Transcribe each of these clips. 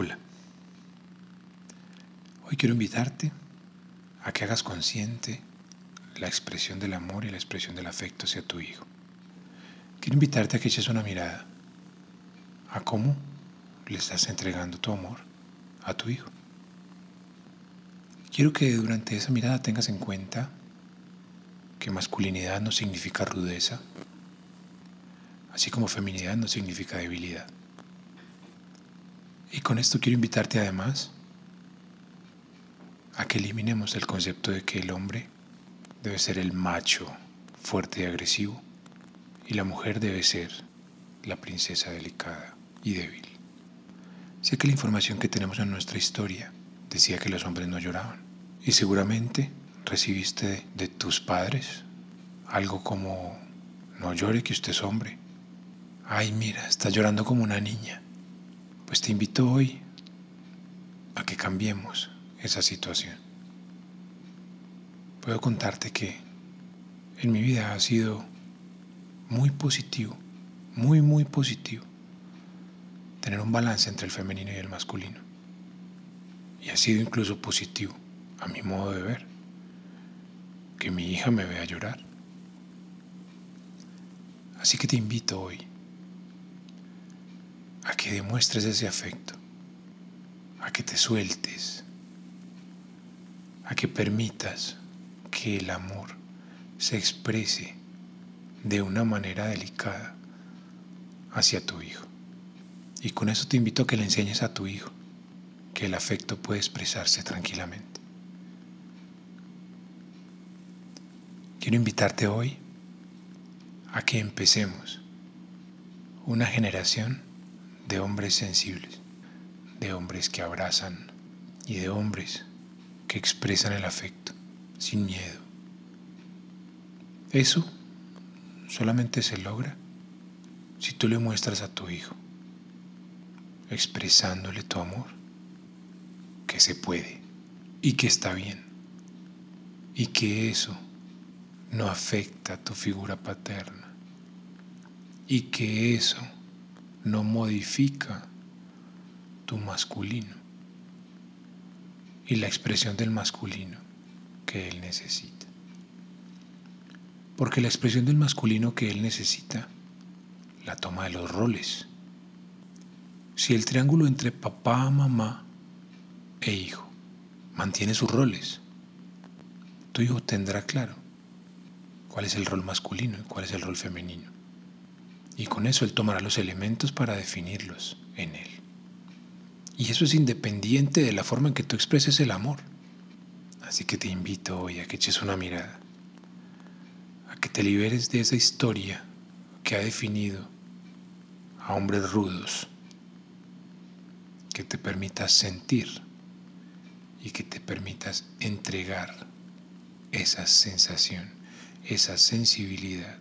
Hola. Hoy quiero invitarte a que hagas consciente la expresión del amor y la expresión del afecto hacia tu hijo. Quiero invitarte a que eches una mirada a cómo le estás entregando tu amor a tu hijo. Quiero que durante esa mirada tengas en cuenta que masculinidad no significa rudeza, así como feminidad no significa debilidad. Y con esto quiero invitarte además a que eliminemos el concepto de que el hombre debe ser el macho fuerte y agresivo y la mujer debe ser la princesa delicada y débil. Sé que la información que tenemos en nuestra historia decía que los hombres no lloraban y seguramente recibiste de tus padres algo como no llore que usted es hombre. Ay, mira, está llorando como una niña. Pues te invito hoy a que cambiemos esa situación. Puedo contarte que en mi vida ha sido muy positivo, muy, muy positivo, tener un balance entre el femenino y el masculino. Y ha sido incluso positivo, a mi modo de ver, que mi hija me vea llorar. Así que te invito hoy que demuestres ese afecto, a que te sueltes, a que permitas que el amor se exprese de una manera delicada hacia tu hijo. Y con eso te invito a que le enseñes a tu hijo que el afecto puede expresarse tranquilamente. Quiero invitarte hoy a que empecemos una generación de hombres sensibles, de hombres que abrazan y de hombres que expresan el afecto sin miedo. Eso solamente se logra si tú le muestras a tu hijo, expresándole tu amor, que se puede y que está bien y que eso no afecta a tu figura paterna y que eso no modifica tu masculino y la expresión del masculino que él necesita. Porque la expresión del masculino que él necesita la toma de los roles. Si el triángulo entre papá, mamá e hijo mantiene sus roles, tu hijo tendrá claro cuál es el rol masculino y cuál es el rol femenino. Y con eso él tomará los elementos para definirlos en él. Y eso es independiente de la forma en que tú expreses el amor. Así que te invito hoy a que eches una mirada, a que te liberes de esa historia que ha definido a hombres rudos, que te permitas sentir y que te permitas entregar esa sensación, esa sensibilidad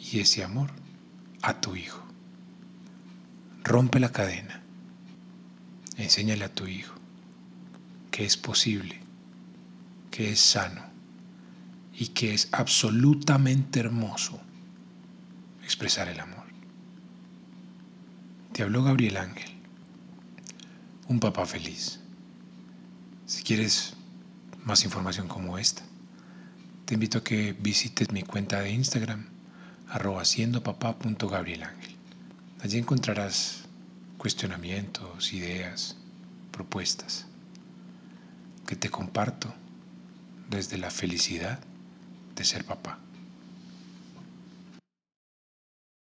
y ese amor a tu hijo. Rompe la cadena. Enséñale a tu hijo que es posible que es sano y que es absolutamente hermoso expresar el amor. Te habló Gabriel Ángel, un papá feliz. Si quieres más información como esta, te invito a que visites mi cuenta de Instagram, arroba Ángel. Allí encontrarás cuestionamientos, ideas, propuestas que te comparto desde la felicidad de ser papá.